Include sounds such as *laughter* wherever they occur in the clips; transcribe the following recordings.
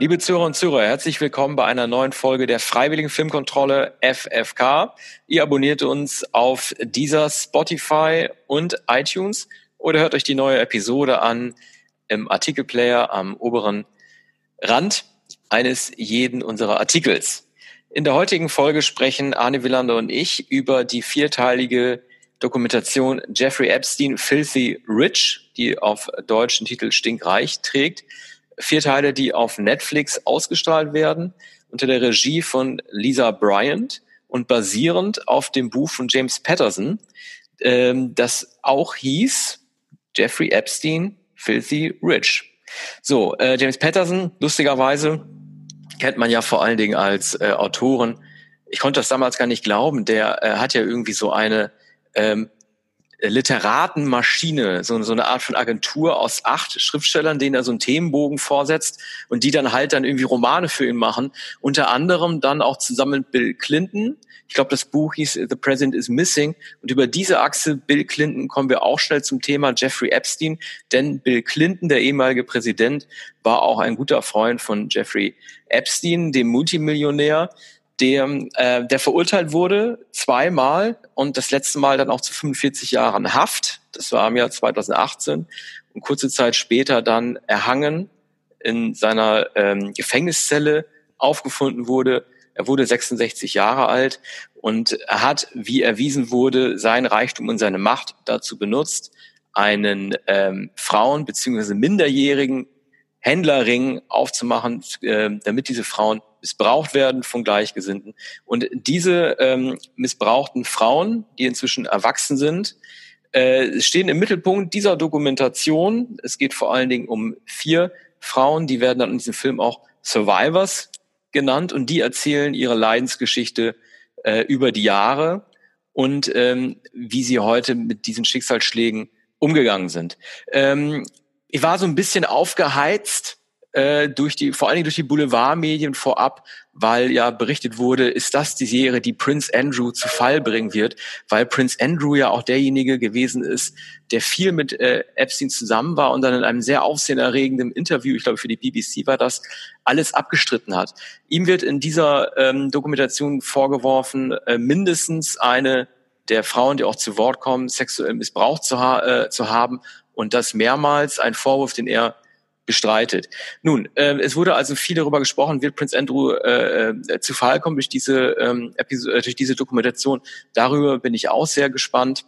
Liebe Zuhörer und Zuhörer, herzlich willkommen bei einer neuen Folge der Freiwilligen Filmkontrolle FFK. Ihr abonniert uns auf dieser Spotify und iTunes oder hört euch die neue Episode an im Artikelplayer am oberen Rand eines jeden unserer Artikels. In der heutigen Folge sprechen Arne Willander und ich über die vierteilige Dokumentation Jeffrey Epstein Filthy Rich, die auf deutschen Titel Stinkreich trägt. Vier Teile, die auf Netflix ausgestrahlt werden, unter der Regie von Lisa Bryant und basierend auf dem Buch von James Patterson, ähm, das auch hieß Jeffrey Epstein Filthy Rich. So, äh, James Patterson, lustigerweise, kennt man ja vor allen Dingen als äh, Autoren. Ich konnte das damals gar nicht glauben. Der äh, hat ja irgendwie so eine ähm, Literatenmaschine, so, so eine Art von Agentur aus acht Schriftstellern, denen er so einen Themenbogen vorsetzt und die dann halt dann irgendwie Romane für ihn machen. Unter anderem dann auch zusammen mit Bill Clinton. Ich glaube, das Buch hieß The President is Missing. Und über diese Achse Bill Clinton kommen wir auch schnell zum Thema Jeffrey Epstein. Denn Bill Clinton, der ehemalige Präsident, war auch ein guter Freund von Jeffrey Epstein, dem Multimillionär der, äh, der verurteilt wurde zweimal und das letzte Mal dann auch zu 45 Jahren Haft. Das war im Jahr 2018 und kurze Zeit später dann erhangen in seiner ähm, Gefängniszelle aufgefunden wurde. Er wurde 66 Jahre alt und er hat, wie erwiesen wurde, sein Reichtum und seine Macht dazu benutzt, einen ähm, Frauen bzw. Minderjährigen Händlerring aufzumachen, äh, damit diese Frauen missbraucht werden von Gleichgesinnten. Und diese ähm, missbrauchten Frauen, die inzwischen erwachsen sind, äh, stehen im Mittelpunkt dieser Dokumentation. Es geht vor allen Dingen um vier Frauen, die werden dann in diesem Film auch Survivors genannt und die erzählen ihre Leidensgeschichte äh, über die Jahre und ähm, wie sie heute mit diesen Schicksalsschlägen umgegangen sind. Ähm, ich war so ein bisschen aufgeheizt äh, durch die, vor allen Dingen durch die Boulevardmedien vorab, weil ja berichtet wurde, ist das die Serie, die Prince Andrew zu Fall bringen wird, weil Prince Andrew ja auch derjenige gewesen ist, der viel mit äh, Epstein zusammen war und dann in einem sehr aufsehenerregenden Interview, ich glaube für die BBC war das, alles abgestritten hat. Ihm wird in dieser ähm, Dokumentation vorgeworfen, äh, mindestens eine der Frauen, die auch zu Wort kommen, sexuell missbraucht zu, ha äh, zu haben und das mehrmals ein Vorwurf, den er bestreitet. Nun, äh, es wurde also viel darüber gesprochen, wird Prince Andrew äh, äh, zu Fall kommen durch diese ähm, äh, durch diese Dokumentation. Darüber bin ich auch sehr gespannt.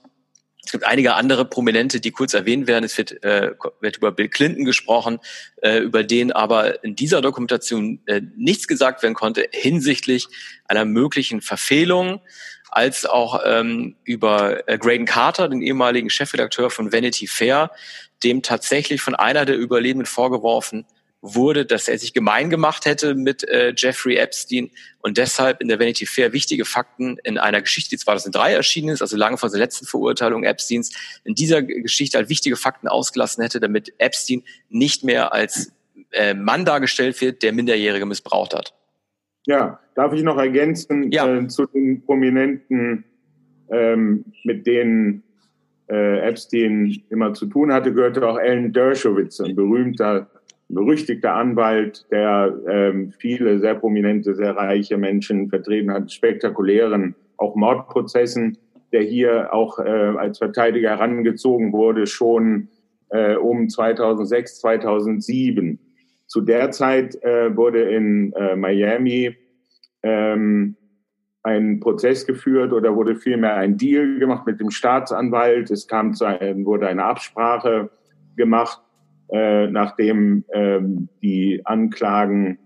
Es gibt einige andere Prominente, die kurz erwähnt werden. Es wird, äh, wird über Bill Clinton gesprochen, äh, über den aber in dieser Dokumentation äh, nichts gesagt werden konnte hinsichtlich einer möglichen Verfehlung als auch ähm, über äh, Graydon Carter, den ehemaligen Chefredakteur von Vanity Fair, dem tatsächlich von einer der Überlebenden vorgeworfen wurde, dass er sich gemein gemacht hätte mit äh, Jeffrey Epstein und deshalb in der Vanity Fair wichtige Fakten in einer Geschichte, die 2003 erschienen ist, also lange vor der letzten Verurteilung Epsteins, in dieser Geschichte halt wichtige Fakten ausgelassen hätte, damit Epstein nicht mehr als äh, Mann dargestellt wird, der Minderjährige missbraucht hat. Ja, darf ich noch ergänzen ja. äh, zu den Prominenten, ähm, mit denen äh, Epstein immer zu tun hatte, gehörte auch Alan Dershowitz, ein berühmter, berüchtigter Anwalt, der ähm, viele sehr prominente, sehr reiche Menschen vertreten hat, spektakulären, auch Mordprozessen, der hier auch äh, als Verteidiger herangezogen wurde, schon äh, um 2006, 2007. Zu der Zeit äh, wurde in äh, Miami ähm, ein Prozess geführt oder wurde vielmehr ein Deal gemacht mit dem Staatsanwalt. Es kam zu einem, wurde eine Absprache gemacht, äh, nachdem ähm, die Anklagen,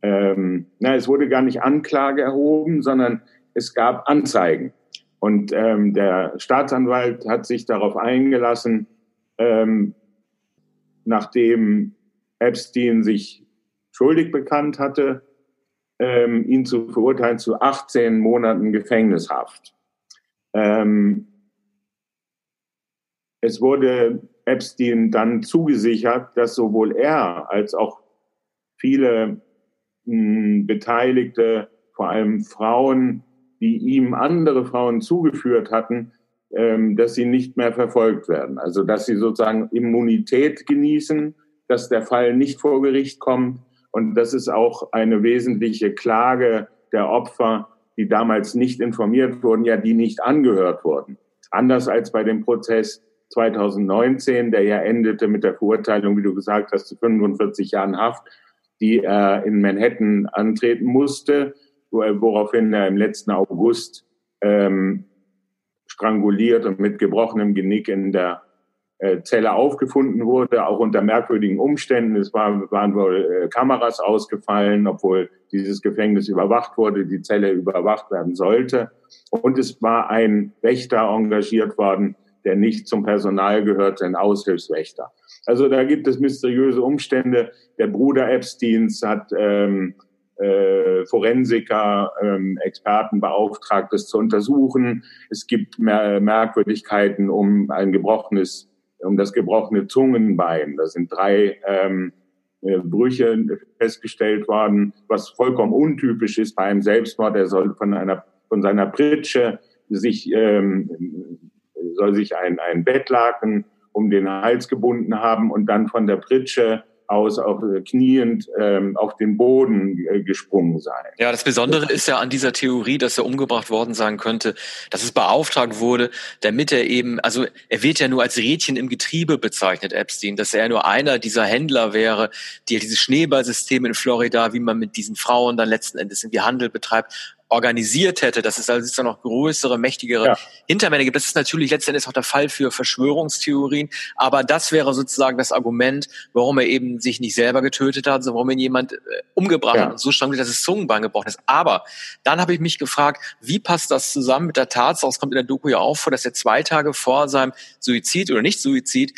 ähm, na, es wurde gar nicht Anklage erhoben, sondern es gab Anzeigen. Und ähm, der Staatsanwalt hat sich darauf eingelassen, ähm, nachdem Epstein sich schuldig bekannt hatte, ähm, ihn zu verurteilen zu 18 Monaten Gefängnishaft. Ähm, es wurde Epstein dann zugesichert, dass sowohl er als auch viele mh, hm, Beteiligte, vor allem Frauen, die ihm andere Frauen zugeführt hatten, ähm, dass sie nicht mehr verfolgt werden. Also dass sie sozusagen Immunität genießen dass der Fall nicht vor Gericht kommt Und das ist auch eine wesentliche Klage der Opfer, die damals nicht informiert wurden, ja, die nicht angehört wurden. Anders als bei dem Prozess 2019, der ja endete mit der Verurteilung, wie du gesagt hast, zu 45 Jahren Haft, die er in Manhattan antreten musste, woraufhin er im letzten August ähm, stranguliert und mit gebrochenem Genick in der äh, Zelle aufgefunden wurde, auch unter merkwürdigen Umständen. Es war, waren wohl äh, Kameras ausgefallen, obwohl dieses Gefängnis überwacht wurde, die Zelle überwacht werden sollte. Und es war ein Wächter engagiert worden, der nicht zum Personal gehörte, ein Aushilfswächter. Also da gibt es mysteriöse Umstände. Der Bruder Epsteins hat ähm, äh, Forensiker, ähm, Experten beauftragt, das zu untersuchen. Es gibt mehr Merkwürdigkeiten um ein gebrochenes, um das gebrochene Zungenbein. Da sind drei ähm, äh, Brüche festgestellt worden, was vollkommen untypisch ist bei einem Selbstmord. Er soll von einer von seiner Pritsche sich ähm, soll sich ein, ein Bettlaken um den Hals gebunden haben und dann von der Pritsche aus auf äh, kniend ähm, auf den Boden äh, gesprungen sein. Ja, das Besondere ist ja an dieser Theorie, dass er umgebracht worden sein könnte, dass es beauftragt wurde, damit er eben, also er wird ja nur als Rädchen im Getriebe bezeichnet, Epstein, dass er nur einer dieser Händler wäre, die dieses Schneeballsystem in Florida, wie man mit diesen Frauen dann letzten Endes irgendwie Handel betreibt, organisiert hätte, dass es also noch größere, mächtigere ja. Hintermänner gibt. Das ist natürlich letztendlich auch der Fall für Verschwörungstheorien, aber das wäre sozusagen das Argument, warum er eben sich nicht selber getötet hat, sondern warum ihn jemand äh, umgebracht ja. hat und so stand, dass das Zungenbein gebrochen ist. Aber dann habe ich mich gefragt, wie passt das zusammen mit der Tatsache, es kommt in der Doku ja auch vor, dass er zwei Tage vor seinem Suizid oder nicht Suizid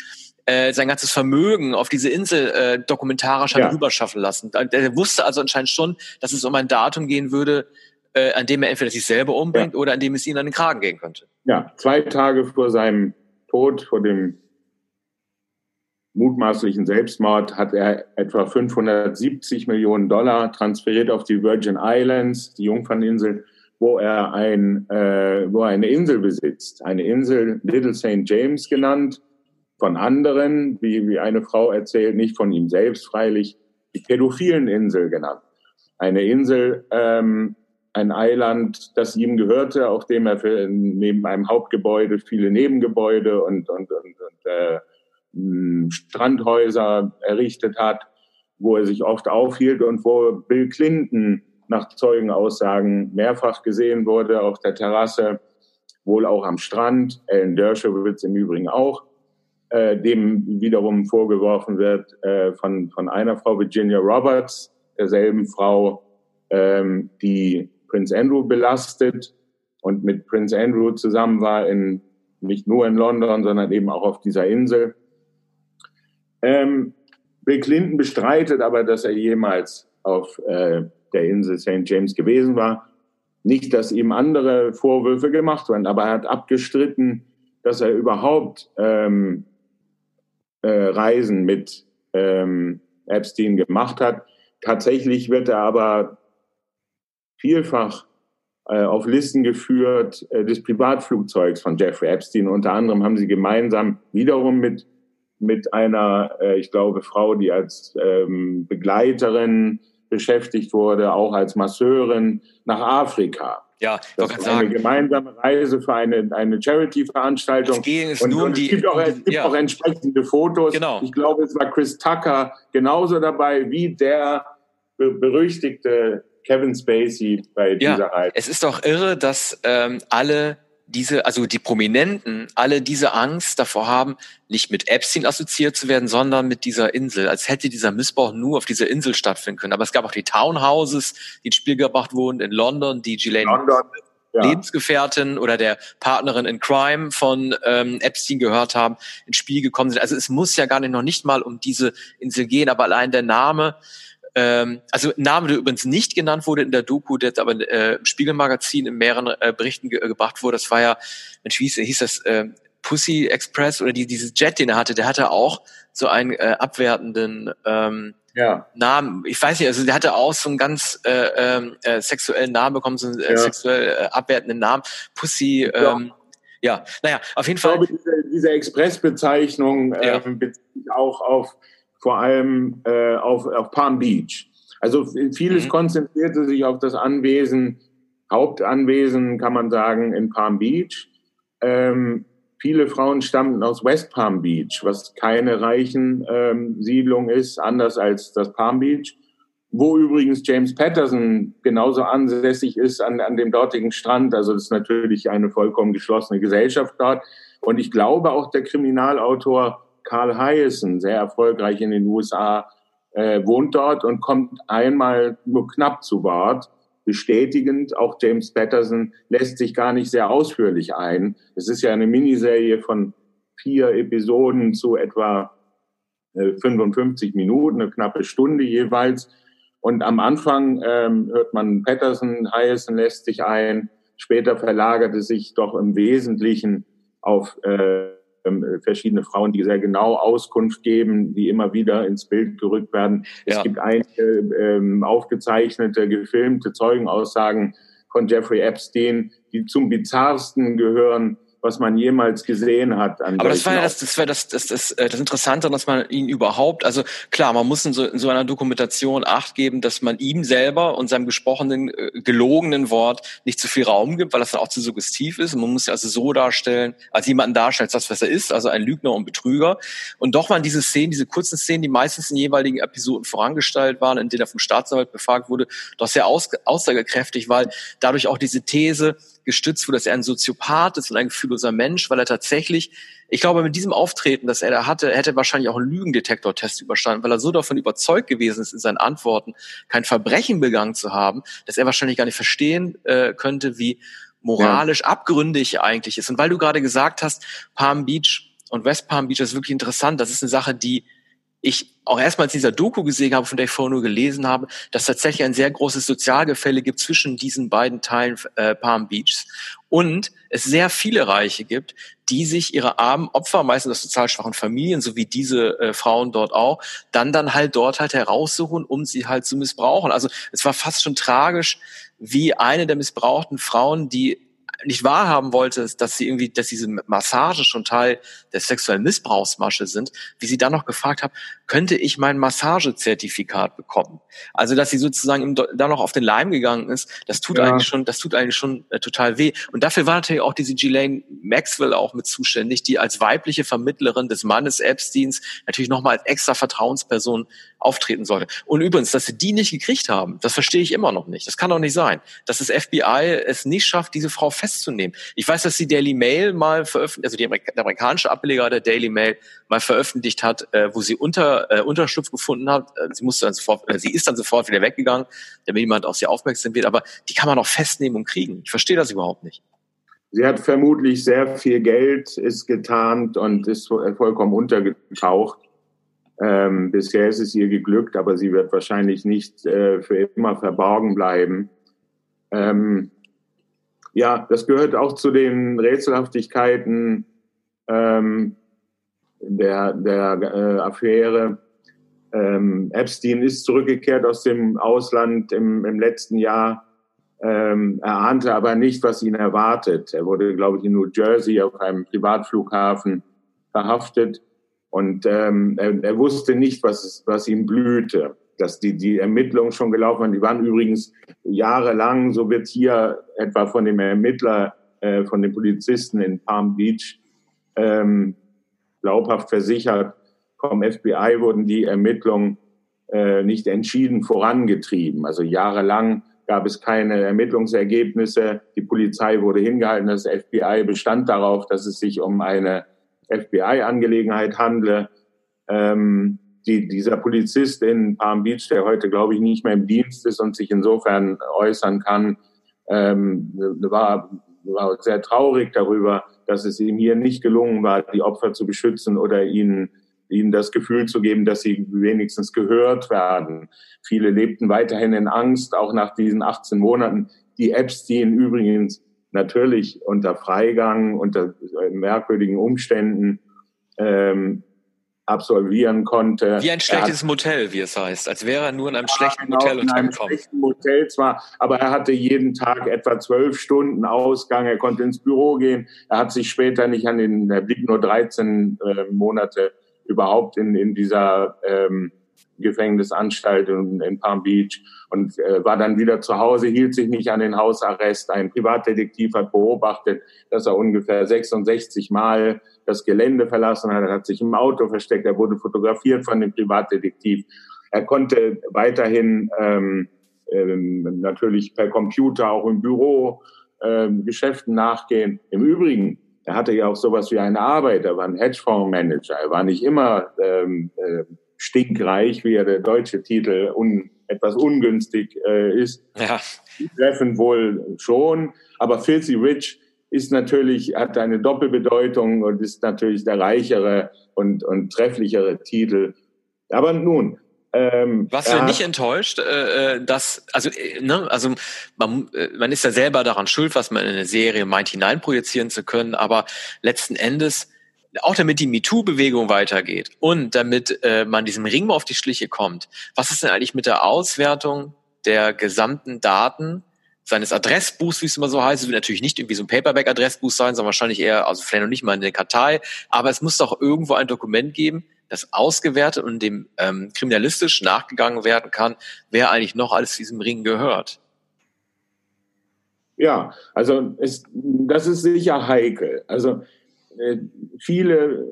äh, sein ganzes Vermögen auf diese Insel äh, dokumentarisch hat ja. rüberschaffen lassen. Er wusste also anscheinend schon, dass es um ein Datum gehen würde, äh, an dem er entweder sich selber umbringt ja. oder an dem es ihn an den Kragen gehen könnte. Ja, zwei Tage vor seinem Tod, vor dem mutmaßlichen Selbstmord, hat er etwa 570 Millionen Dollar transferiert auf die Virgin Islands, die Jungferninsel, wo er ein, äh, wo er eine Insel besitzt. Eine Insel Little St. James genannt, von anderen, wie, wie eine Frau erzählt, nicht von ihm selbst freilich, die pädophilen Insel genannt. Eine Insel, ähm, ein Eiland, das ihm gehörte, auf dem er für, neben einem Hauptgebäude viele Nebengebäude und, und, und, und äh, hm, Strandhäuser errichtet hat, wo er sich oft aufhielt und wo Bill Clinton nach Zeugenaussagen mehrfach gesehen wurde auf der Terrasse, wohl auch am Strand, Ellen Dershowitz im Übrigen auch, äh, dem wiederum vorgeworfen wird äh, von, von einer Frau Virginia Roberts, derselben Frau, ähm, die Prince Andrew belastet und mit Prince Andrew zusammen war in nicht nur in London, sondern eben auch auf dieser Insel. Ähm, Bill Clinton bestreitet aber, dass er jemals auf äh, der Insel St. James gewesen war. Nicht, dass ihm andere Vorwürfe gemacht werden, aber er hat abgestritten, dass er überhaupt ähm, äh, Reisen mit ähm, Epstein gemacht hat. Tatsächlich wird er aber vielfach äh, auf Listen geführt äh, des Privatflugzeugs von Jeffrey Epstein. Unter anderem haben sie gemeinsam wiederum mit, mit einer, äh, ich glaube, Frau, die als ähm, Begleiterin beschäftigt wurde, auch als Masseurin nach Afrika. Ja, ich das ist eine sagen. gemeinsame Reise für eine, eine Charity-Veranstaltung. Es, und, und es gibt, auch, es gibt ja. auch entsprechende Fotos. Genau. Ich glaube, es war Chris Tucker genauso dabei wie der berüchtigte Kevin Spacey bei ja, dieser Reise. Es ist doch irre, dass ähm, alle diese, also die Prominenten, alle diese Angst davor haben, nicht mit Epstein assoziiert zu werden, sondern mit dieser Insel, als hätte dieser Missbrauch nur auf dieser Insel stattfinden können. Aber es gab auch die Townhouses, die ins Spiel gebracht wurden in London, die Ghislaine London, ja. Lebensgefährtin oder der Partnerin in Crime von ähm, Epstein gehört haben, ins Spiel gekommen sind. Also es muss ja gar nicht noch nicht mal um diese Insel gehen, aber allein der Name ähm, also ein Name, der übrigens nicht genannt wurde in der Doku, der jetzt aber äh, im Spiegelmagazin in mehreren äh, Berichten ge äh, gebracht wurde, das war ja, Mensch, wie hieß, das, äh, Pussy Express oder die, dieses Jet, den er hatte, der hatte auch so einen äh, abwertenden ähm, ja. Namen. Ich weiß nicht, also der hatte auch so einen ganz äh, ähm, äh, sexuellen Namen bekommen, so einen äh, ja. sexuell äh, abwertenden Namen. Pussy, ähm, ja. ja, naja, auf jeden ich Fall. Ich glaube, diese, diese Expressbezeichnung ähm, bezieht sich auch auf vor allem äh, auf, auf Palm Beach. Also vieles mhm. konzentrierte sich auf das Anwesen, Hauptanwesen, kann man sagen, in Palm Beach. Ähm, viele Frauen stammten aus West Palm Beach, was keine reichen ähm, Siedlung ist, anders als das Palm Beach, wo übrigens James Patterson genauso ansässig ist an, an dem dortigen Strand. Also das ist natürlich eine vollkommen geschlossene Gesellschaft dort. Und ich glaube auch der Kriminalautor Carl Hyacin, sehr erfolgreich in den USA, äh, wohnt dort und kommt einmal nur knapp zu Wort. Bestätigend, auch James Patterson lässt sich gar nicht sehr ausführlich ein. Es ist ja eine Miniserie von vier Episoden zu etwa äh, 55 Minuten, eine knappe Stunde jeweils. Und am Anfang ähm, hört man Patterson, Hyacin lässt sich ein. Später verlagert es sich doch im Wesentlichen auf äh, ähm, verschiedene Frauen, die sehr genau Auskunft geben, die immer wieder ins Bild gerückt werden. Ja. Es gibt einige ähm, aufgezeichnete, gefilmte Zeugenaussagen von Jeffrey Epstein, die zum bizarrsten gehören, was man jemals gesehen hat. Aber das war ja das, das, war das, das, das, äh, das Interessante, dass man ihn überhaupt, also klar, man muss in so, in so einer Dokumentation Acht geben, dass man ihm selber und seinem gesprochenen, äh, gelogenen Wort nicht zu viel Raum gibt, weil das dann auch zu suggestiv ist. Und man muss ja also so darstellen, als jemanden darstellt, das, was er ist, also ein Lügner und Betrüger. Und doch waren diese Szenen, diese kurzen Szenen, die meistens in jeweiligen Episoden vorangestellt waren, in denen er vom Staatsanwalt befragt wurde, doch sehr aus, aussagekräftig, weil dadurch auch diese These, gestützt wurde, dass er ein Soziopath ist und ein gefühlloser Mensch, weil er tatsächlich, ich glaube, mit diesem Auftreten, das er da hatte, hätte er wahrscheinlich auch einen Lügendetektortest überstanden, weil er so davon überzeugt gewesen ist, in seinen Antworten kein Verbrechen begangen zu haben, dass er wahrscheinlich gar nicht verstehen äh, könnte, wie moralisch ja. abgründig eigentlich ist. Und weil du gerade gesagt hast, Palm Beach und West Palm Beach ist wirklich interessant, das ist eine Sache, die ich auch erstmals dieser Doku gesehen habe, von der ich vorher nur gelesen habe, dass tatsächlich ein sehr großes Sozialgefälle gibt zwischen diesen beiden Teilen äh, Palm Beachs und es sehr viele Reiche gibt, die sich ihre armen Opfer, meistens aus sozial schwachen Familien, so wie diese äh, Frauen dort auch, dann dann halt dort halt heraussuchen, um sie halt zu missbrauchen. Also es war fast schon tragisch, wie eine der missbrauchten Frauen, die nicht wahrhaben wollte, dass sie irgendwie, dass diese Massage schon Teil der sexuellen Missbrauchsmasche sind, wie sie dann noch gefragt haben, könnte ich mein Massagezertifikat bekommen? Also, dass sie sozusagen da noch auf den Leim gegangen ist, das tut ja. eigentlich schon, das tut eigentlich schon äh, total weh. Und dafür war natürlich auch diese Ghislaine Maxwell auch mit zuständig, die als weibliche Vermittlerin des Mannes Epsteins natürlich nochmal als extra Vertrauensperson auftreten sollte. Und übrigens, dass sie die nicht gekriegt haben, das verstehe ich immer noch nicht. Das kann doch nicht sein, dass das FBI es nicht schafft, diese Frau festzunehmen. Ich weiß, dass die Daily Mail mal veröffentlicht, also die, der amerikanische Ableger der Daily Mail mal veröffentlicht hat, äh, wo sie unter äh, Unterschlupf gefunden hat. Äh, sie musste dann sofort, äh, sie ist dann sofort wieder weggegangen, damit jemand auf sie aufmerksam wird. Aber die kann man auch festnehmen und kriegen. Ich verstehe das überhaupt nicht. Sie hat vermutlich sehr viel Geld, ist getarnt und ist vollkommen untergetaucht. Ähm, bisher ist es ihr geglückt, aber sie wird wahrscheinlich nicht äh, für immer verborgen bleiben. Ähm, ja, das gehört auch zu den Rätselhaftigkeiten ähm, der, der äh, Affäre. Ähm, Epstein ist zurückgekehrt aus dem Ausland im, im letzten Jahr. Ähm, er ahnte aber nicht, was ihn erwartet. Er wurde, glaube ich, in New Jersey auf einem Privatflughafen verhaftet und ähm, er, er wusste nicht, was, was ihm blühte. Dass die, die Ermittlungen schon gelaufen waren, die waren übrigens jahrelang, so wird hier etwa von dem Ermittler, äh, von den Polizisten in Palm Beach ähm, glaubhaft versichert, vom FBI wurden die Ermittlungen äh, nicht entschieden vorangetrieben. Also jahrelang gab es keine Ermittlungsergebnisse. Die Polizei wurde hingehalten. Das FBI bestand darauf, dass es sich um eine FBI-Angelegenheit handle. Ähm, die, dieser Polizist in Palm Beach, der heute, glaube ich, nicht mehr im Dienst ist und sich insofern äußern kann, ähm, war, war sehr traurig darüber, dass es ihm hier nicht gelungen war, die Opfer zu beschützen oder ihnen, ihnen das Gefühl zu geben, dass sie wenigstens gehört werden. Viele lebten weiterhin in Angst, auch nach diesen 18 Monaten, die Epstein übrigens natürlich unter Freigang, unter merkwürdigen Umständen ähm, absolvieren konnte. Wie ein schlechtes hat, Motel, wie es heißt, als wäre er nur in einem schlechten genau, Motel untergekommen. In einem schlechten Motel zwar, aber er hatte jeden Tag etwa zwölf Stunden Ausgang, er konnte ins Büro gehen, er hat sich später nicht an den, er blieb nur 13 äh, Monate überhaupt in, in dieser ähm, Gefängnisanstalt in, Palm Beach und äh, war dann wieder zu Hause, hielt sich nicht an den Hausarrest. Ein Privatdetektiv hat beobachtet, dass er ungefähr 66 Mal das Gelände verlassen hat. Er hat sich im Auto versteckt. Er wurde fotografiert von dem Privatdetektiv. Er konnte weiterhin ähm, ähm, natürlich per Computer auch im Büro ähm, Geschäften nachgehen. Im Übrigen, er hatte ja auch sowas wie eine Arbeit. Er war ein Hedgefondsmanager. Er war nicht immer ähm, äh, stinkreich, wie ja der deutsche Titel un, etwas ungünstig äh, ist. Ja. Die treffen wohl schon, aber Filthy Rich ist natürlich, hat eine Doppelbedeutung und ist natürlich der reichere und, und trefflichere Titel. Aber nun, ähm, Warst du nicht enttäuscht, äh, äh, dass, also, äh, ne, also man, äh, man ist ja selber daran schuld, was man in eine Serie meint, hineinprojizieren zu können, aber letzten Endes, auch damit die MeToo-Bewegung weitergeht und damit äh, man diesem Ring auf die Schliche kommt, was ist denn eigentlich mit der Auswertung der gesamten Daten seines Adressbuchs, wie es immer so heißt. Es wird natürlich nicht irgendwie so ein Paperback-Adressbuch sein, sondern wahrscheinlich eher, also vielleicht noch nicht mal in der Kartei, aber es muss doch irgendwo ein Dokument geben, das ausgewertet und dem ähm, kriminalistisch nachgegangen werden kann, wer eigentlich noch alles diesem Ring gehört. Ja, also es, das ist sicher heikel. Also viele,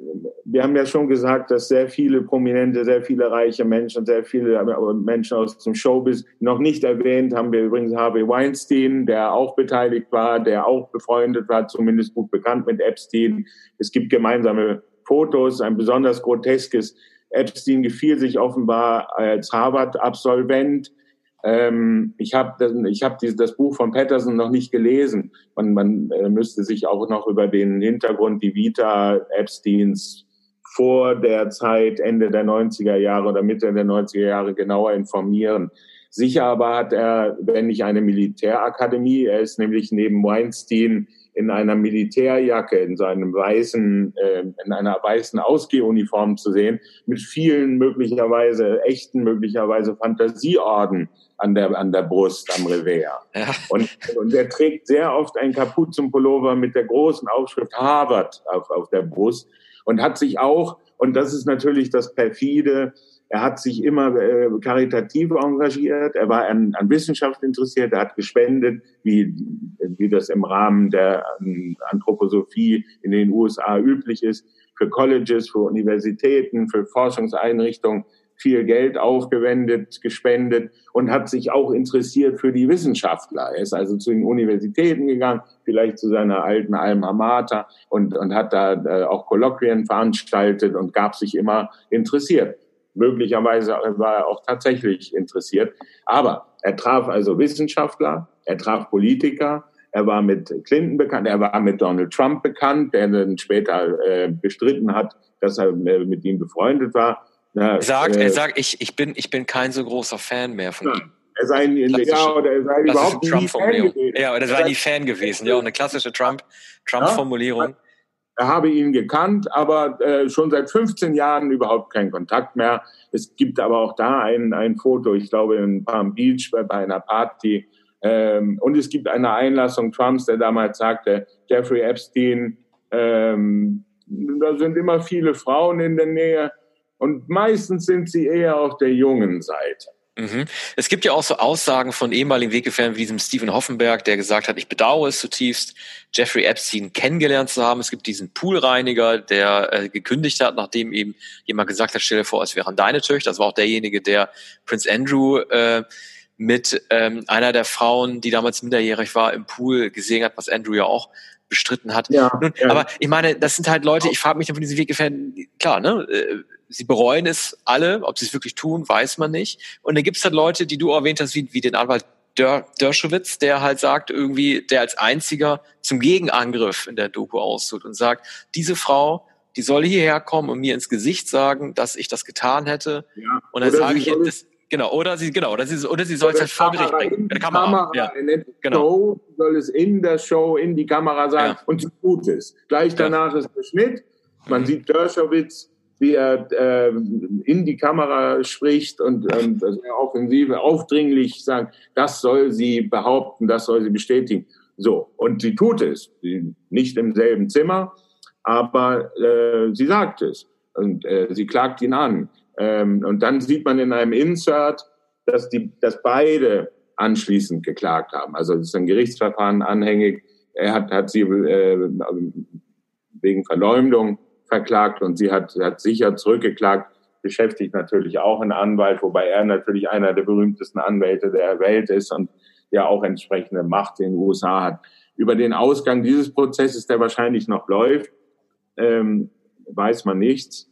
wir haben ja schon gesagt, dass sehr viele prominente, sehr viele reiche Menschen, sehr viele äh, Menschen aus dem Showbiz noch nicht erwähnt, haben wir übrigens Harvey Weinstein, der auch beteiligt war, der auch befreundet war, zumindest gut bekannt mit Epstein. Es gibt gemeinsame Fotos, ein besonders groteskes. Epstein gefiel sich offenbar als Harvard-Absolvent. Ähm, ich habe ich hab dieses, das Buch von Patterson noch nicht gelesen. Man, man äh, müsste sich auch noch über den Hintergrund, die Vita Epsteins vor der Zeit, Ende der 90er Jahre oder Mitte der 90er Jahre genauer informieren. Sicher aber hat er, wenn nicht eine Militärakademie, er ist nämlich neben Weinstein in einer Militärjacke, in seinem weißen, äh, in einer weißen Ausgehuniform zu sehen, mit vielen möglicherweise echten, möglicherweise Fantasieorden an der, an der Brust, am Revers. Ja. Und, und er trägt sehr oft einen Kapuzenpullover mit der großen Aufschrift Harvard auf, auf der Brust und hat sich auch, und das ist natürlich das perfide, er hat sich immer äh, karitativ engagiert. Er war an, an Wissenschaft interessiert. Er hat gespendet, wie, wie das im Rahmen der ähm, Anthroposophie in den USA üblich ist, für Colleges, für Universitäten, für Forschungseinrichtungen viel Geld aufgewendet, gespendet und hat sich auch interessiert für die Wissenschaftler. Er ist also zu den Universitäten gegangen, vielleicht zu seiner alten Alma Mater und, und hat da äh, auch Kolloquien veranstaltet und gab sich immer interessiert. Möglicherweise war er auch tatsächlich interessiert. Aber er traf also Wissenschaftler, er traf Politiker, er war mit Clinton bekannt, er war mit Donald Trump bekannt, der dann später äh, bestritten hat, dass er äh, mit ihm befreundet war. er sagt, äh, er sagt, ich, ich bin, ich bin kein so großer Fan mehr von ja, ihm. Er sei, ja, oder er sei überhaupt nie Fan gewesen. Ja, oder er sei nie Fan gewesen. Ja, eine klassische Trump, Trump-Formulierung. Ja, er habe ihn gekannt, aber äh, schon seit 15 Jahren überhaupt keinen Kontakt mehr. Es gibt aber auch da ein, ein Foto, ich glaube in Palm Beach bei, bei einer Party. Ähm, und es gibt eine Einlassung Trumps, der damals sagte, Jeffrey Epstein, ähm, da sind immer viele Frauen in der Nähe und meistens sind sie eher auf der jungen Seite. Mhm. Es gibt ja auch so Aussagen von ehemaligen Weggefährten wie diesem Stephen Hoffenberg, der gesagt hat, ich bedauere es zutiefst, Jeffrey Epstein kennengelernt zu haben. Es gibt diesen Poolreiniger, der äh, gekündigt hat, nachdem ihm jemand gesagt hat, stell dir vor, es wären deine Töchter. Das war auch derjenige, der Prince Andrew äh, mit ähm, einer der Frauen, die damals minderjährig war, im Pool gesehen hat, was Andrew ja auch bestritten hat. Ja, Nun, ja. Aber ich meine, das sind halt Leute, ich frage mich dann von diesen Weggefährten, klar, ne? Äh, sie bereuen es alle, ob sie es wirklich tun, weiß man nicht. Und dann gibt es halt Leute, die du erwähnt hast, wie, wie den Anwalt Dör, Dershowitz, der halt sagt, irgendwie, der als einziger zum Gegenangriff in der Doku austut und sagt, diese Frau, die soll hierher kommen und mir ins Gesicht sagen, dass ich das getan hätte. Ja. Und dann sage ich, das, genau, oder sie, genau, oder sie, oder sie soll es halt vor Gericht bringen. In Kamera, Kamera ja. in der genau. Show soll es in der Show in die Kamera sagen ja. und sie tut es. Gleich danach ja. ist der Schnitt. Man mhm. sieht Dershowitz wie er äh, in die Kamera spricht und, sehr offensive, aufdringlich sagt, das soll sie behaupten, das soll sie bestätigen. So, und sie tut es. Sie, nicht im selben Zimmer, aber äh, sie sagt es. Und äh, sie klagt ihn an. Ähm, und dann sieht man in einem Insert, dass, die, dass beide anschließend geklagt haben. Also es ist ein Gerichtsverfahren anhängig. Er hat, hat sie äh, wegen Verleumdung verklagt und sie hat, hat sicher zurückgeklagt, beschäftigt natürlich auch einen Anwalt, wobei er natürlich einer der berühmtesten Anwälte der Welt ist und ja auch entsprechende Macht in den USA hat. Über den Ausgang dieses Prozesses, der wahrscheinlich noch läuft, ähm, weiß man nichts.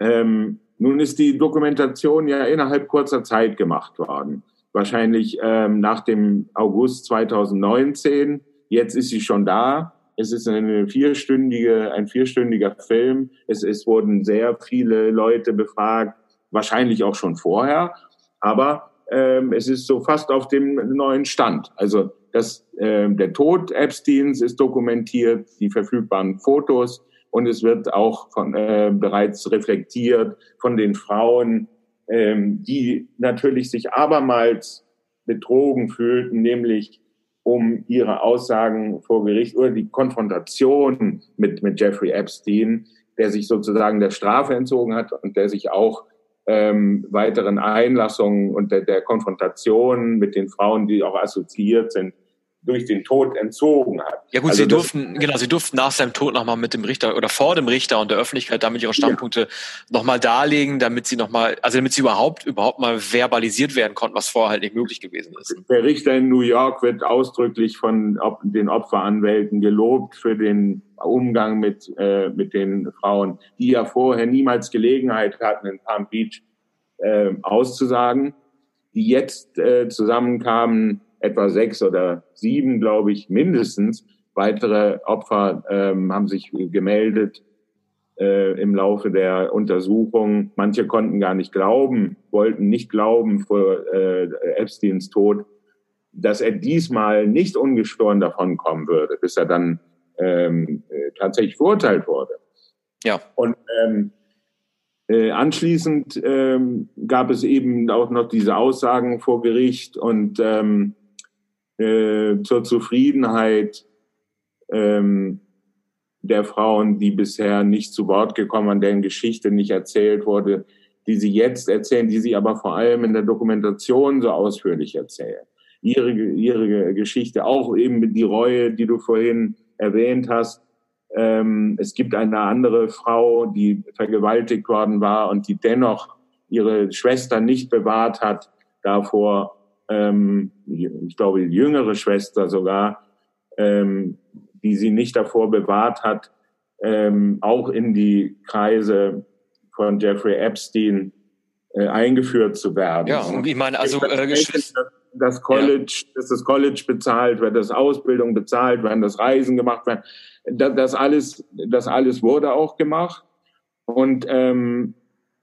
Ähm, nun ist die Dokumentation ja innerhalb kurzer Zeit gemacht worden. Wahrscheinlich ähm, nach dem August 2019. Jetzt ist sie schon da. Es ist eine vierstündige, ein vierstündiger Film. Es, es wurden sehr viele Leute befragt, wahrscheinlich auch schon vorher. Aber ähm, es ist so fast auf dem neuen Stand. Also das, äh, der Tod Epsteins ist dokumentiert, die verfügbaren Fotos und es wird auch von, äh, bereits reflektiert von den Frauen, ähm, die natürlich sich abermals betrogen fühlten, nämlich um ihre Aussagen vor Gericht oder die Konfrontation mit, mit Jeffrey Epstein, der sich sozusagen der Strafe entzogen hat und der sich auch ähm, weiteren Einlassungen und der, der Konfrontation mit den Frauen, die auch assoziiert sind, durch den Tod entzogen hat. Ja gut, also sie durften, genau, sie durften nach seinem Tod nochmal mit dem Richter oder vor dem Richter und der Öffentlichkeit damit ihre Standpunkte ja. nochmal darlegen, damit sie nochmal, also damit sie überhaupt, überhaupt mal verbalisiert werden konnten, was vorher halt nicht möglich gewesen ist. Der Richter in New York wird ausdrücklich von den Opferanwälten gelobt für den Umgang mit, äh, mit den Frauen, die ja vorher niemals Gelegenheit hatten, in Palm Beach äh, auszusagen, die jetzt äh, zusammenkamen, etwa sechs oder sieben, glaube ich, mindestens. Weitere Opfer ähm, haben sich gemeldet äh, im Laufe der Untersuchung. Manche konnten gar nicht glauben, wollten nicht glauben vor äh, Epsteins Tod, dass er diesmal nicht ungestoren davon kommen würde, bis er dann ähm, äh, tatsächlich verurteilt wurde. Ja. Und ähm, äh, anschließend ähm, gab es eben auch noch diese Aussagen vor Gericht und ähm, äh, zur Zufriedenheit ähm, der Frauen, die bisher nicht zu Wort gekommen, an deren Geschichte nicht erzählt wurde, die sie jetzt erzählen, die sie aber vor allem in der Dokumentation so ausführlich erzählen. Ihre, ihre Geschichte, auch eben die Reue, die du vorhin erwähnt hast. Ähm, es gibt eine andere Frau, die vergewaltigt worden war und die dennoch ihre Schwester nicht bewahrt hat davor, ähm, ich glaube, die jüngere Schwester sogar, ähm, die sie nicht davor bewahrt hat, ähm, auch in die Kreise von Jeffrey Epstein äh, eingeführt zu werden. Ja, und ich meine, also äh, das College, ja. dass das College bezahlt wird, dass Ausbildung bezahlt werden, dass Reisen gemacht werden, das, das alles, das alles wurde auch gemacht. Und ähm,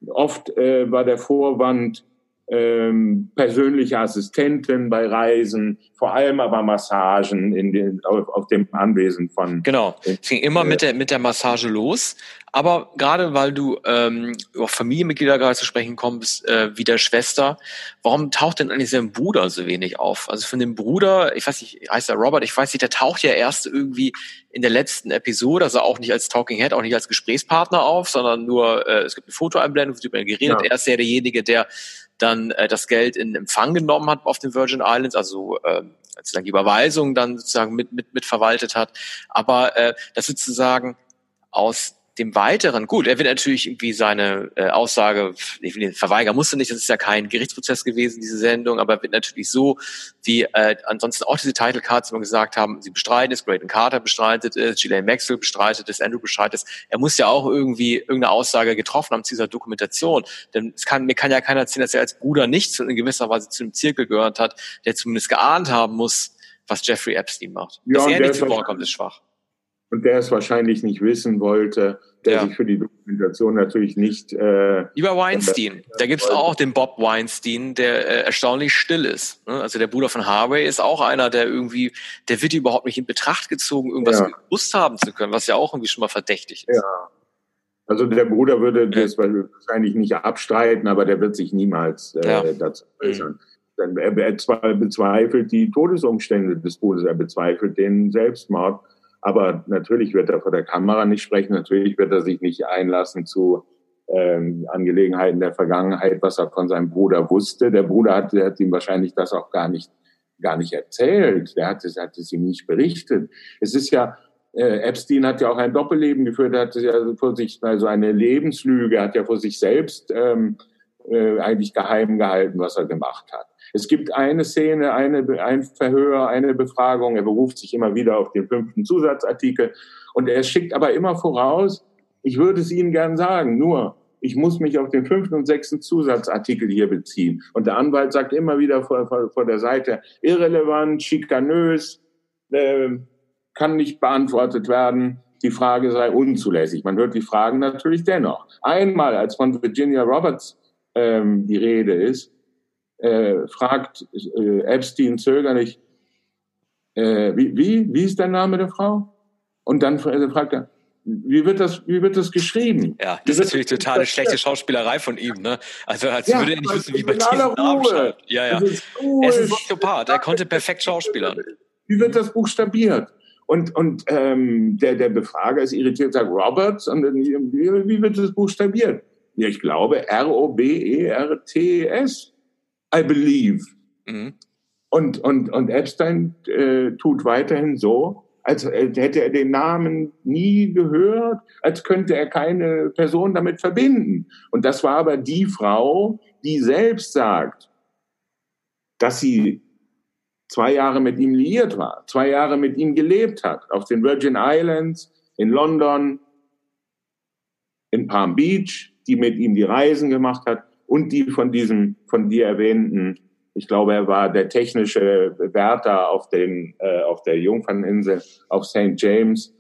oft äh, war der Vorwand, ähm, persönliche Assistenten bei Reisen, vor allem aber Massagen in den, auf, auf dem Anwesen von. Genau, es ging immer äh, mit der mit der Massage los. Aber gerade weil du ähm, über Familienmitglieder gerade zu sprechen kommst, äh, wie der Schwester, warum taucht denn eigentlich sein Bruder so wenig auf? Also von dem Bruder, ich weiß nicht, heißt er Robert, ich weiß nicht, der taucht ja erst irgendwie in der letzten Episode, also auch nicht als Talking Head, auch nicht als Gesprächspartner auf, sondern nur, äh, es gibt eine Fotoeinblendung, wird über ihn geredet. Ja. Er ist ja derjenige, der dann äh, das Geld in Empfang genommen hat auf den Virgin Islands, also äh, sozusagen die Überweisung dann sozusagen mit, mit, mit verwaltet hat. Aber äh, das sozusagen aus dem Weiteren, gut, er wird natürlich irgendwie seine äh, Aussage verweigern, musste nicht, das ist ja kein Gerichtsprozess gewesen, diese Sendung, aber wird natürlich so, wie äh, ansonsten auch diese Title Cards immer gesagt haben, sie bestreiten es, Graydon Carter bestreitet es, Ghislaine Maxwell bestreitet es, Andrew bestreitet es. Er muss ja auch irgendwie irgendeine Aussage getroffen haben zu dieser Dokumentation. Denn es kann, mir kann ja keiner erzählen, dass er als Bruder nicht in gewisser Weise zu einem Zirkel gehört hat, der zumindest geahnt haben muss, was Jeffrey Epstein macht. Ja, Dass er nicht zu Wort kommt, ist schwach und der es wahrscheinlich nicht wissen wollte, der ja. sich für die Dokumentation natürlich nicht. Äh, Lieber Weinstein, da gibt's auch den Bob Weinstein, der äh, erstaunlich still ist. Ne? Also der Bruder von Harvey ist auch einer, der irgendwie, der wird überhaupt nicht in Betracht gezogen, irgendwas ja. gewusst haben zu können, was ja auch irgendwie schon mal verdächtig ist. Ja. Also der Bruder würde ja. das wahrscheinlich nicht abstreiten, aber der wird sich niemals äh, ja. dazu äußern. Mhm. Er, er bezweifelt die Todesumstände des Bruders, er bezweifelt den Selbstmord aber natürlich wird er vor der Kamera nicht sprechen, natürlich wird er sich nicht einlassen zu ähm, Angelegenheiten der Vergangenheit, was er von seinem Bruder wusste. Der Bruder hat, hat ihm wahrscheinlich das auch gar nicht, gar nicht erzählt. Der hat es, hat es ihm nicht berichtet. Es ist ja, äh, Epstein hat ja auch ein Doppelleben geführt. Er hat ja vor sich, also eine Lebenslüge, hat ja vor sich selbst ähm, äh, eigentlich geheim gehalten, was er gemacht hat. Es gibt eine Szene, eine, ein Verhör, eine Befragung. Er beruft sich immer wieder auf den fünften Zusatzartikel und er schickt aber immer voraus, ich würde es Ihnen gern sagen, nur ich muss mich auf den fünften und sechsten Zusatzartikel hier beziehen. Und der Anwalt sagt immer wieder vor, vor, vor der Seite, irrelevant, schikanös, äh, kann nicht beantwortet werden. Die Frage sei unzulässig. Man hört die Fragen natürlich dennoch. Einmal, als von Virginia Roberts ähm, die Rede ist, äh, fragt äh, Epstein zögerlich, äh, wie, wie, wie ist der Name der Frau? Und dann fragt er, wie wird das, wie wird das geschrieben? Ja, das ist natürlich total eine schlechte Schauspielerei von ihm, ne? Also, als ja, würde er nicht wissen, wie man diesen Namen schreibt. Ja, ja. Er ist ein Soziopath, er konnte perfekt schauspielern. Wie wird das buchstabiert? Und, und ähm, der, der Befrager ist irritiert, sagt Roberts, und dann, wie, wie wird das buchstabiert? Ja, ich glaube R-O-B-E-R-T-S. I believe. Mhm. Und, und, und Epstein äh, tut weiterhin so, als hätte er den Namen nie gehört, als könnte er keine Person damit verbinden. Und das war aber die Frau, die selbst sagt, dass sie zwei Jahre mit ihm liiert war, zwei Jahre mit ihm gelebt hat, auf den Virgin Islands, in London, in Palm Beach, die mit ihm die Reisen gemacht hat und die von diesem von dir erwähnten ich glaube, er war der technische Wärter auf, den, äh, auf der Jungferninsel, auf St. James,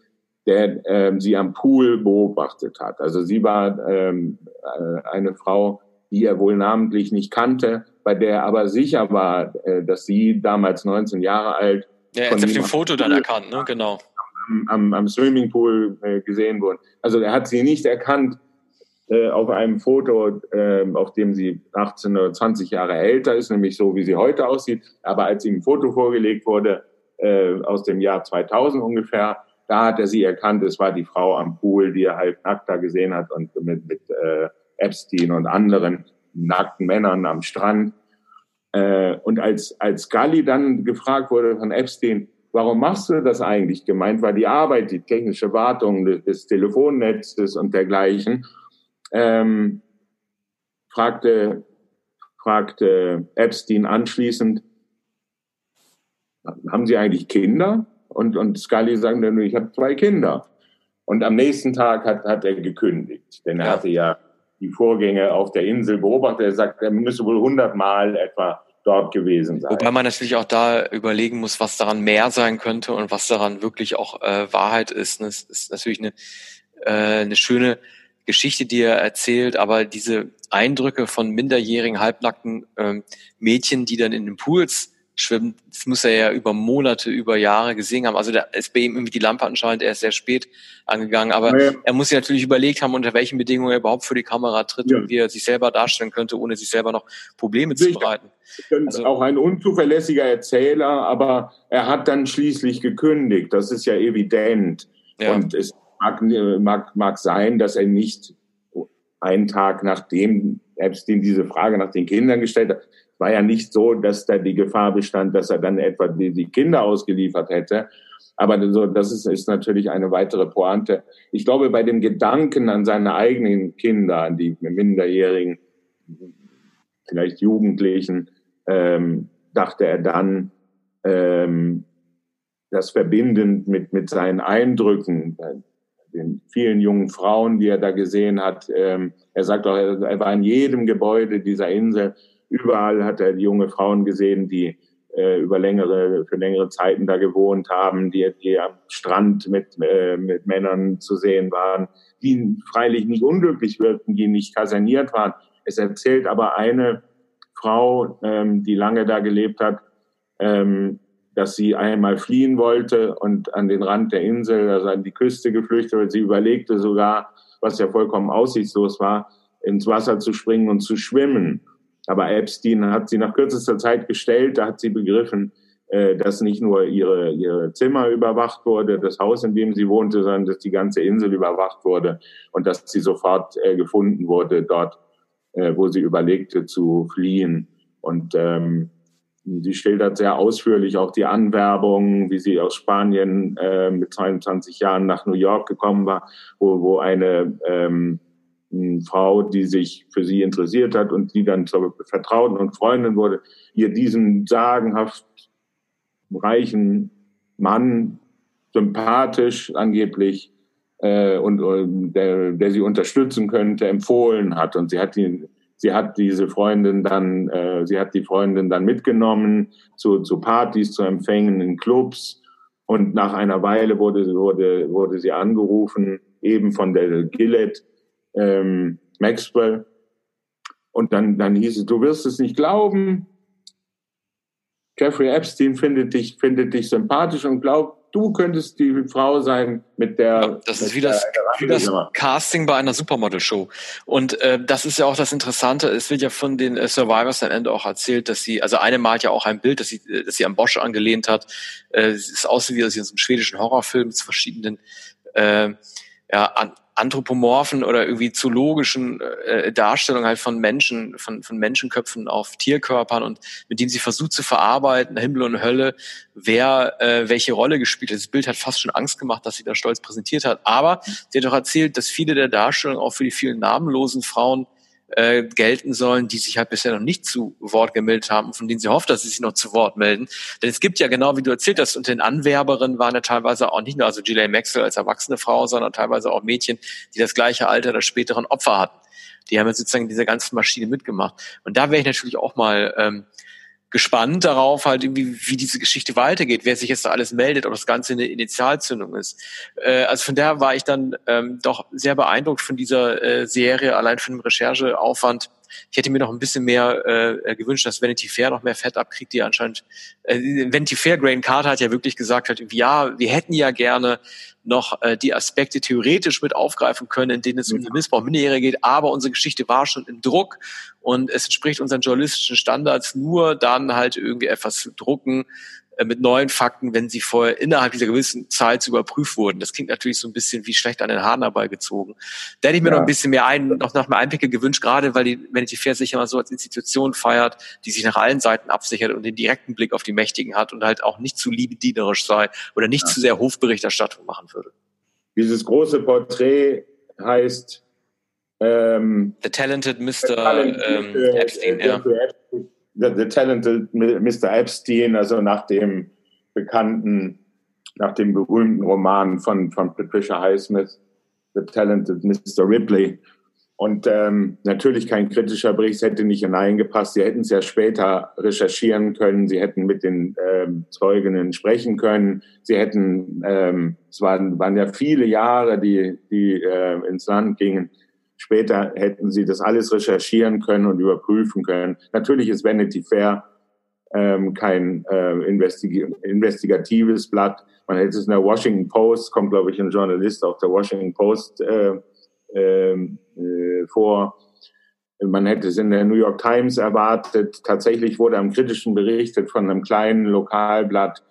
der ähm, sie am Pool beobachtet hat. Also sie war ähm, äh, eine Frau, die er wohl namentlich nicht kannte, bei der er aber sicher war, äh, dass sie damals 19 Jahre alt. Ja, er hat auf dem Foto dann erkannt, ne? Genau. Am, am, am Swimmingpool äh, gesehen wurde. Also er hat sie nicht erkannt, äh, auf einem Foto, äh, auf dem sie 18 oder 20 Jahre älter ist, nämlich so, wie sie heute aussieht. Aber als ihm ein Foto vorgelegt wurde, äh, aus dem Jahr 2000 ungefähr, da hat er sie erkannt, es war die Frau am Pool, die er halb nackt da gesehen hat und mit, mit äh, Epstein und anderen nackten Männern am Strand. Und als, als Galli dann gefragt wurde von Epstein, warum machst du das eigentlich? Gemeint war die Arbeit, die technische Wartung des, des Telefonnetzes und dergleichen ähm, fragte, fragte Epstein anschließend, haben Sie eigentlich Kinder? Und, und Scully sagte nur, ich habe zwei Kinder. Und am nächsten Tag hat, hat er gekündigt, denn er ja. hatte ja die Vorgänge auf der Insel beobachtet. Er sagt, er müsse wohl hundertmal etwa dort gewesen sein. Wobei man natürlich auch da überlegen muss, was daran mehr sein könnte und was daran wirklich auch äh, Wahrheit ist. Das ist natürlich eine, äh, eine schöne Geschichte, die er erzählt, aber diese Eindrücke von minderjährigen, halbnackten ähm, Mädchen, die dann in den Pools schwimmen, das muss er ja über Monate, über Jahre gesehen haben. Also da ist bei ihm irgendwie die Lampe anscheinend erst sehr spät angegangen, aber ja. er muss sich natürlich überlegt haben, unter welchen Bedingungen er überhaupt für die Kamera tritt ja. und wie er sich selber darstellen könnte, ohne sich selber noch Probleme Sicher. zu bereiten. Also, auch ein unzuverlässiger Erzähler, aber er hat dann schließlich gekündigt. Das ist ja evident. Ja. Und es mag, mag, mag sein, dass er nicht einen Tag nachdem Epstein diese Frage nach den Kindern gestellt hat, war ja nicht so, dass da die Gefahr bestand, dass er dann etwa die, die Kinder ausgeliefert hätte. Aber so, das ist, ist natürlich eine weitere Pointe. Ich glaube, bei dem Gedanken an seine eigenen Kinder, an die Minderjährigen, vielleicht Jugendlichen, ähm, dachte er dann, ähm, das verbindend mit, mit seinen Eindrücken, den vielen jungen Frauen, die er da gesehen hat. Ähm, er sagt auch, er war in jedem Gebäude dieser Insel. Überall hat er junge Frauen gesehen, die äh, über längere, für längere Zeiten da gewohnt haben, die, die am Strand mit, äh, mit Männern zu sehen waren, die freilich nicht unglücklich wirkten, die nicht kaserniert waren. Es erzählt aber eine Frau, ähm, die lange da gelebt hat, ähm, dass sie einmal fliehen wollte und an den Rand der Insel, also an die Küste geflüchtet, weil sie überlegte sogar, was ja vollkommen aussichtslos war, ins Wasser zu springen und zu schwimmen. Aber Epstein hat sie nach kürzester Zeit gestellt, da hat sie begriffen, äh, dass nicht nur ihre, ihre Zimmer überwacht wurde, das Haus, in dem sie wohnte, sondern dass die ganze Insel überwacht wurde und dass sie sofort äh, gefunden wurde dort, äh, wo sie überlegte zu fliehen. Und ähm, sie schildert sehr ausführlich auch die Anwerbung, wie sie aus Spanien äh, mit 22 Jahren nach New York gekommen war, wo, wo eine ähm, Frau, die sich für sie interessiert hat und die dann zur Vertrauten und Freundin wurde, ihr diesen sagenhaft reichen Mann, sympathisch angeblich, äh, und, und der, der sie unterstützen könnte, empfohlen hat. Und sie hat ihn, sie hat diese Freundin dann, äh, sie hat die Freundin dann mitgenommen zu, zu Partys, zu Empfängen in Clubs. Und nach einer Weile wurde, wurde, wurde sie angerufen, eben von der Gillette ähm, Maxwell. Und dann, dann hieß es, du wirst es nicht glauben, Jeffrey Epstein findet dich, findet dich sympathisch und glaubt, du könntest die Frau sein, mit der. Ja, das ist wie das, wie das Casting bei einer Supermodel-Show. Und äh, das ist ja auch das Interessante. Es wird ja von den äh, Survivors am Ende auch erzählt, dass sie, also eine malt ja auch ein Bild, dass sie, äh, dass sie an Bosch angelehnt hat. Äh, es ist aussieht wie aus einem schwedischen Horrorfilm mit verschiedenen äh, ja, an, anthropomorphen oder irgendwie zoologischen äh, Darstellungen halt von Menschen, von, von Menschenköpfen auf Tierkörpern und mit denen sie versucht zu verarbeiten, Himmel und Hölle, wer äh, welche Rolle gespielt hat. Das Bild hat fast schon Angst gemacht, dass sie da stolz präsentiert hat. Aber sie hat auch erzählt, dass viele der Darstellungen auch für die vielen namenlosen Frauen äh, gelten sollen, die sich halt bisher noch nicht zu Wort gemeldet haben, von denen sie hofft, dass sie sich noch zu Wort melden. Denn es gibt ja genau, wie du erzählt hast, unter den Anwerberinnen waren ja teilweise auch nicht nur also Ghislaine Maxwell als erwachsene Frau, sondern teilweise auch Mädchen, die das gleiche Alter der späteren Opfer hatten. Die haben jetzt sozusagen diese ganzen Maschine mitgemacht. Und da wäre ich natürlich auch mal ähm, gespannt darauf, halt irgendwie, wie diese Geschichte weitergeht, wer sich jetzt da alles meldet, ob das Ganze eine Initialzündung ist. Äh, also von daher war ich dann ähm, doch sehr beeindruckt von dieser äh, Serie, allein von dem Rechercheaufwand. Ich hätte mir noch ein bisschen mehr äh, gewünscht, dass Vanity Fair noch mehr Fett abkriegt, die anscheinend äh, Vanity Fair, Grain Carter hat ja wirklich gesagt, halt, ja, wir hätten ja gerne noch äh, die Aspekte theoretisch mit aufgreifen können, in denen es um den Missbrauch Minderjähriger geht, aber unsere Geschichte war schon im Druck und es entspricht unseren journalistischen Standards nur dann halt irgendwie etwas zu drucken, mit neuen Fakten, wenn sie vorher innerhalb dieser gewissen Zeit überprüft wurden. Das klingt natürlich so ein bisschen wie schlecht an den Haaren dabei gezogen. Da hätte ich mir ja. noch ein bisschen mehr ein, noch nach mehr Einblicke gewünscht, gerade weil die Vanity Fair sich immer so als Institution feiert, die sich nach allen Seiten absichert und den direkten Blick auf die Mächtigen hat und halt auch nicht zu liebedienerisch sei oder nicht ja. zu sehr Hofberichterstattung machen würde. Dieses große Porträt heißt ähm, The Talented Mr. The talented, ähm, Epstein, ja. Epstein The, the Talented Mr. Epstein, also nach dem bekannten, nach dem berühmten Roman von, von Patricia Highsmith, The Talented Mr. Ripley. Und ähm, natürlich kein kritischer Bericht, hätte nicht hineingepasst. Sie hätten es ja später recherchieren können, sie hätten mit den ähm, Zeuginnen sprechen können, sie hätten, ähm, es waren, waren ja viele Jahre, die, die äh, ins Land gingen, Später hätten sie das alles recherchieren können und überprüfen können. Natürlich ist Vanity Fair ähm, kein äh, investig investigatives Blatt. Man hätte es in der Washington Post, kommt glaube ich ein Journalist auf der Washington Post äh, ähm, äh, vor. Man hätte es in der New York Times erwartet. Tatsächlich wurde am kritischen berichtet von einem kleinen Lokalblatt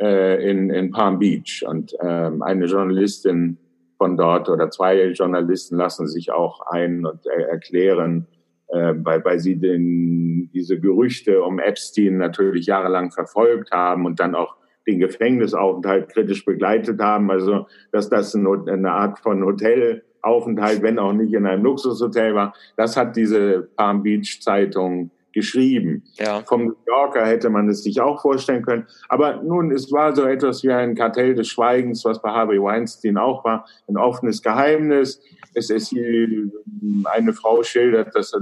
äh, in, in Palm Beach. Und ähm, eine Journalistin von dort oder zwei Journalisten lassen sich auch ein und erklären, äh, weil, weil sie den, diese Gerüchte um Epstein natürlich jahrelang verfolgt haben und dann auch den Gefängnisaufenthalt kritisch begleitet haben. Also, dass das eine Art von Hotelaufenthalt, wenn auch nicht in einem Luxushotel war, das hat diese Palm Beach Zeitung geschrieben. Ja. Vom New Yorker hätte man es sich auch vorstellen können. Aber nun, es war so etwas wie ein Kartell des Schweigens, was bei Harvey Weinstein auch war, ein offenes Geheimnis. Es ist hier eine Frau schildert, dass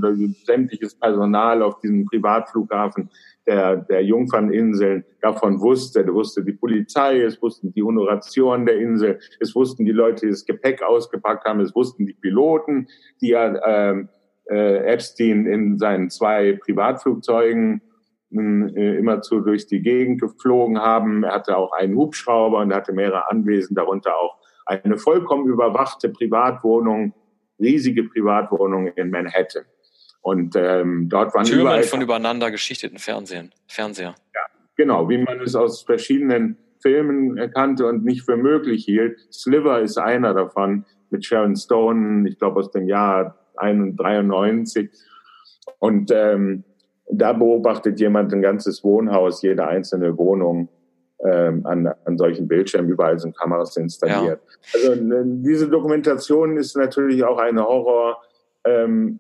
sämtliches Personal auf diesem Privatflughafen der, der Jungferninseln davon wusste. Da wusste die Polizei, es wussten die Honorationen der Insel, es wussten die Leute, die das Gepäck ausgepackt haben, es wussten die Piloten, die ja äh, äh, Epstein in seinen zwei Privatflugzeugen äh, immerzu durch die Gegend geflogen haben. Er hatte auch einen Hubschrauber und hatte mehrere Anwesen, darunter auch eine vollkommen überwachte Privatwohnung, riesige Privatwohnung in Manhattan. Und ähm, dort waren Türmen überall von übereinander geschichteten Fernsehen, Fernseher. Ja, genau, wie man es aus verschiedenen Filmen erkannte und nicht für möglich hielt. Sliver ist einer davon mit Sharon Stone, ich glaube aus dem Jahr 93. Und ähm, da beobachtet jemand ein ganzes Wohnhaus, jede einzelne Wohnung ähm, an, an solchen Bildschirmen. Überall sind Kameras installiert. Ja. Also diese Dokumentation ist natürlich auch eine Horror ähm,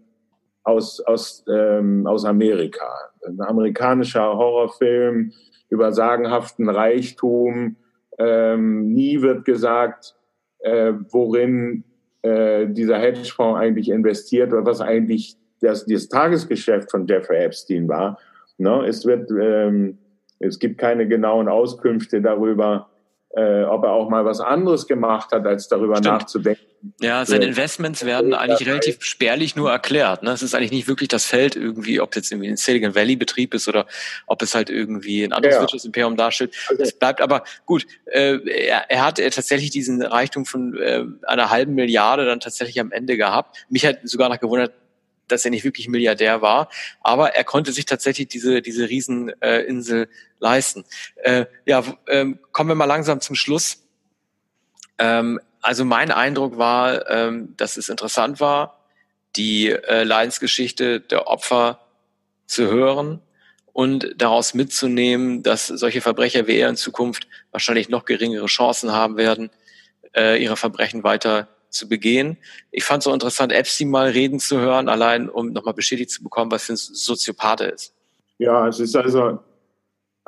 aus, aus, ähm, aus Amerika. Ein amerikanischer Horrorfilm über sagenhaften Reichtum. Ähm, nie wird gesagt, äh, worin äh, dieser Hedgefonds eigentlich investiert oder was eigentlich das, das Tagesgeschäft von Jeffrey Epstein war. Ne? Es, wird, ähm, es gibt keine genauen Auskünfte darüber, äh, ob er auch mal was anderes gemacht hat, als darüber Stimmt. nachzudenken. Ja, seine äh, Investments werden eigentlich relativ spärlich nur erklärt. Ne? Es ist eigentlich nicht wirklich das Feld irgendwie, ob jetzt irgendwie ein Silicon Valley Betrieb ist oder ob es halt irgendwie ein anderes ja. Wirtschaftsimperium darstellt. Also, es bleibt aber gut. Äh, er, er hat tatsächlich diesen Reichtum von äh, einer halben Milliarde dann tatsächlich am Ende gehabt. Mich hat sogar noch gewundert, dass er nicht wirklich Milliardär war, aber er konnte sich tatsächlich diese diese Rieseninsel äh, leisten. Äh, ja, ähm, kommen wir mal langsam zum Schluss. Ähm, also mein Eindruck war, ähm, dass es interessant war, die äh, Leidensgeschichte der Opfer zu hören und daraus mitzunehmen, dass solche Verbrecher wie er in Zukunft wahrscheinlich noch geringere Chancen haben werden, äh, ihre Verbrechen weiter zu begehen. Ich fand es so interessant, Epstein mal reden zu hören, allein um nochmal bestätigt zu bekommen, was für ein Soziopath er ist. Ja, es ist also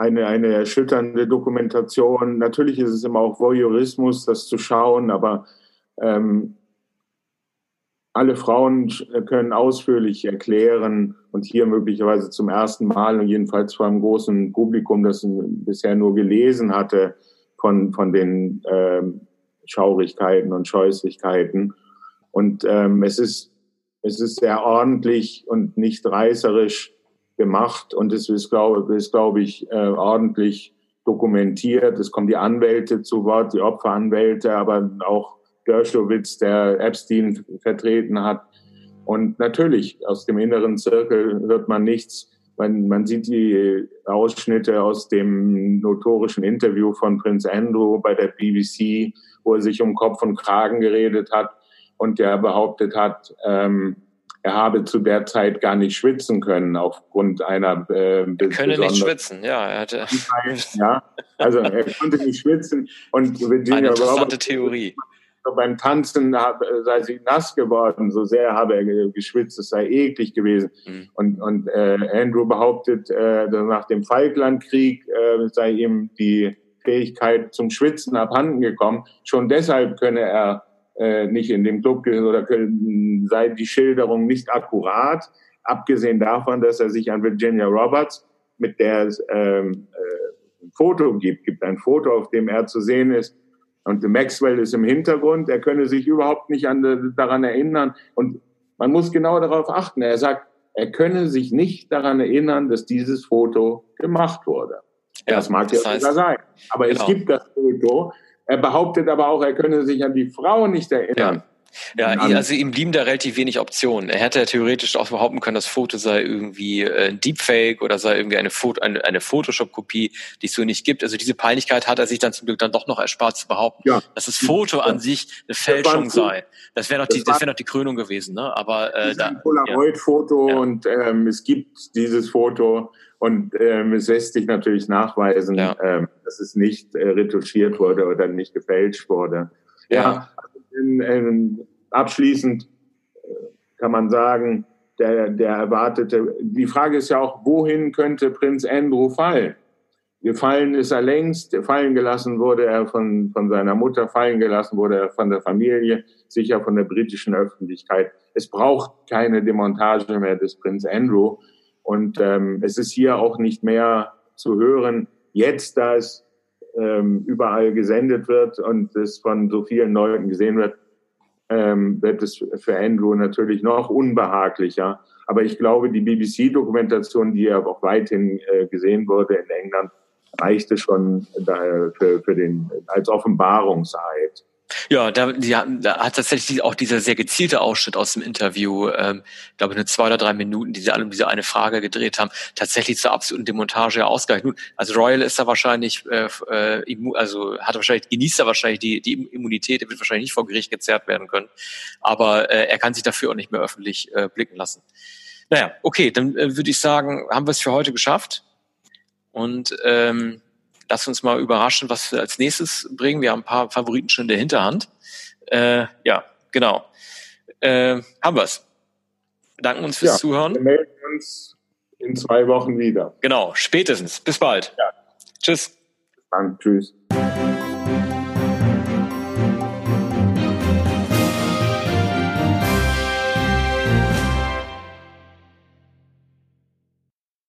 eine, eine erschütternde Dokumentation. Natürlich ist es immer auch Voyeurismus, das zu schauen, aber ähm, alle Frauen können ausführlich erklären und hier möglicherweise zum ersten Mal und jedenfalls vor einem großen Publikum, das bisher nur gelesen hatte von, von den ähm, Schaurigkeiten und Scheußlichkeiten. Und ähm, es, ist, es ist sehr ordentlich und nicht reißerisch gemacht und es ist, glaube ist, glaube ich, äh, ordentlich dokumentiert. Es kommen die Anwälte zu Wort, die Opferanwälte, aber auch Dershowitz, der Epstein vertreten hat. Und natürlich, aus dem inneren Zirkel hört man nichts. Man, man sieht die Ausschnitte aus dem notorischen Interview von Prinz Andrew bei der BBC, wo er sich um Kopf und Kragen geredet hat und der behauptet hat, ähm, er habe zu der Zeit gar nicht schwitzen können aufgrund einer äh, er könne nicht schwitzen, ja, er hatte ja, also er konnte nicht schwitzen und *laughs* Virginia Eine interessante Roberts, Theorie. Beim Tanzen sei sie nass geworden, so sehr habe er geschwitzt, es sei eklig gewesen. Mhm. Und, und äh, Andrew behauptet, äh, nach dem Falklandkrieg äh, sei ihm die Fähigkeit zum Schwitzen abhanden gekommen. Schon deshalb könne er äh, nicht in dem Club oder können, sei die Schilderung nicht akkurat, abgesehen davon, dass er sich an Virginia Roberts, mit der ähm, äh, ein Foto gibt, gibt ein Foto, auf dem er zu sehen ist, und Maxwell ist im Hintergrund, er könne sich überhaupt nicht an, daran erinnern. Und man muss genau darauf achten. Er sagt, er könne sich nicht daran erinnern, dass dieses Foto gemacht wurde. Ja, das mag das ja sogar sein. Aber genau. es gibt das Foto. Er behauptet aber auch, er könne sich an die Frau nicht erinnern. Ja. Ja, also ihm blieben da relativ wenig Optionen. Er hätte ja theoretisch auch behaupten können, das Foto sei irgendwie äh, ein Deepfake oder sei irgendwie eine, Foto, eine, eine Photoshop-Kopie, die es so nicht gibt. Also diese Peinlichkeit hat er sich dann zum Glück dann doch noch erspart zu behaupten, ja. dass das Foto ja. an sich eine Fälschung das sei. Das wäre noch, die, das wär noch die Krönung gewesen. Ne? Aber äh, da, ein Polaroid-Foto ja. und ähm, es gibt dieses Foto und ähm, es lässt sich natürlich nachweisen, ja. ähm, dass es nicht äh, retuschiert wurde oder nicht gefälscht wurde. Ja, ja in, in, abschließend äh, kann man sagen, der, der erwartete, die Frage ist ja auch, wohin könnte Prinz Andrew fallen? Gefallen ist er längst, fallen gelassen wurde er von, von seiner Mutter, fallen gelassen wurde er von der Familie, sicher von der britischen Öffentlichkeit. Es braucht keine Demontage mehr des Prinz Andrew. Und ähm, es ist hier auch nicht mehr zu hören, jetzt, da es ähm, überall gesendet wird und es von so vielen Leuten gesehen wird, ähm, wird es für Andrew natürlich noch unbehaglicher. Aber ich glaube, die BBC-Dokumentation, die ja auch weithin äh, gesehen wurde in England, reichte schon für, für den, als Offenbarungseid. Ja, da, die, da hat tatsächlich auch dieser sehr gezielte Ausschnitt aus dem Interview, ähm, glaube nur zwei oder drei Minuten, die sie alle um diese eine Frage gedreht haben, tatsächlich zur absoluten Demontage ausgereicht. Nun, also Royal ist da wahrscheinlich, äh, äh, also hat wahrscheinlich, genießt er wahrscheinlich die, die Immunität, er wird wahrscheinlich nicht vor Gericht gezerrt werden können, aber äh, er kann sich dafür auch nicht mehr öffentlich äh, blicken lassen. Naja, okay, dann äh, würde ich sagen, haben wir es für heute geschafft. Und ähm, lass uns mal überraschen, was wir als nächstes bringen. Wir haben ein paar Favoriten schon in der Hinterhand. Äh, ja, genau. Äh, haben wir's. Danken uns fürs ja, Zuhören. Wir melden uns in zwei Wochen wieder. Genau, spätestens. Bis bald. Ja. Tschüss. Bis dann. Tschüss.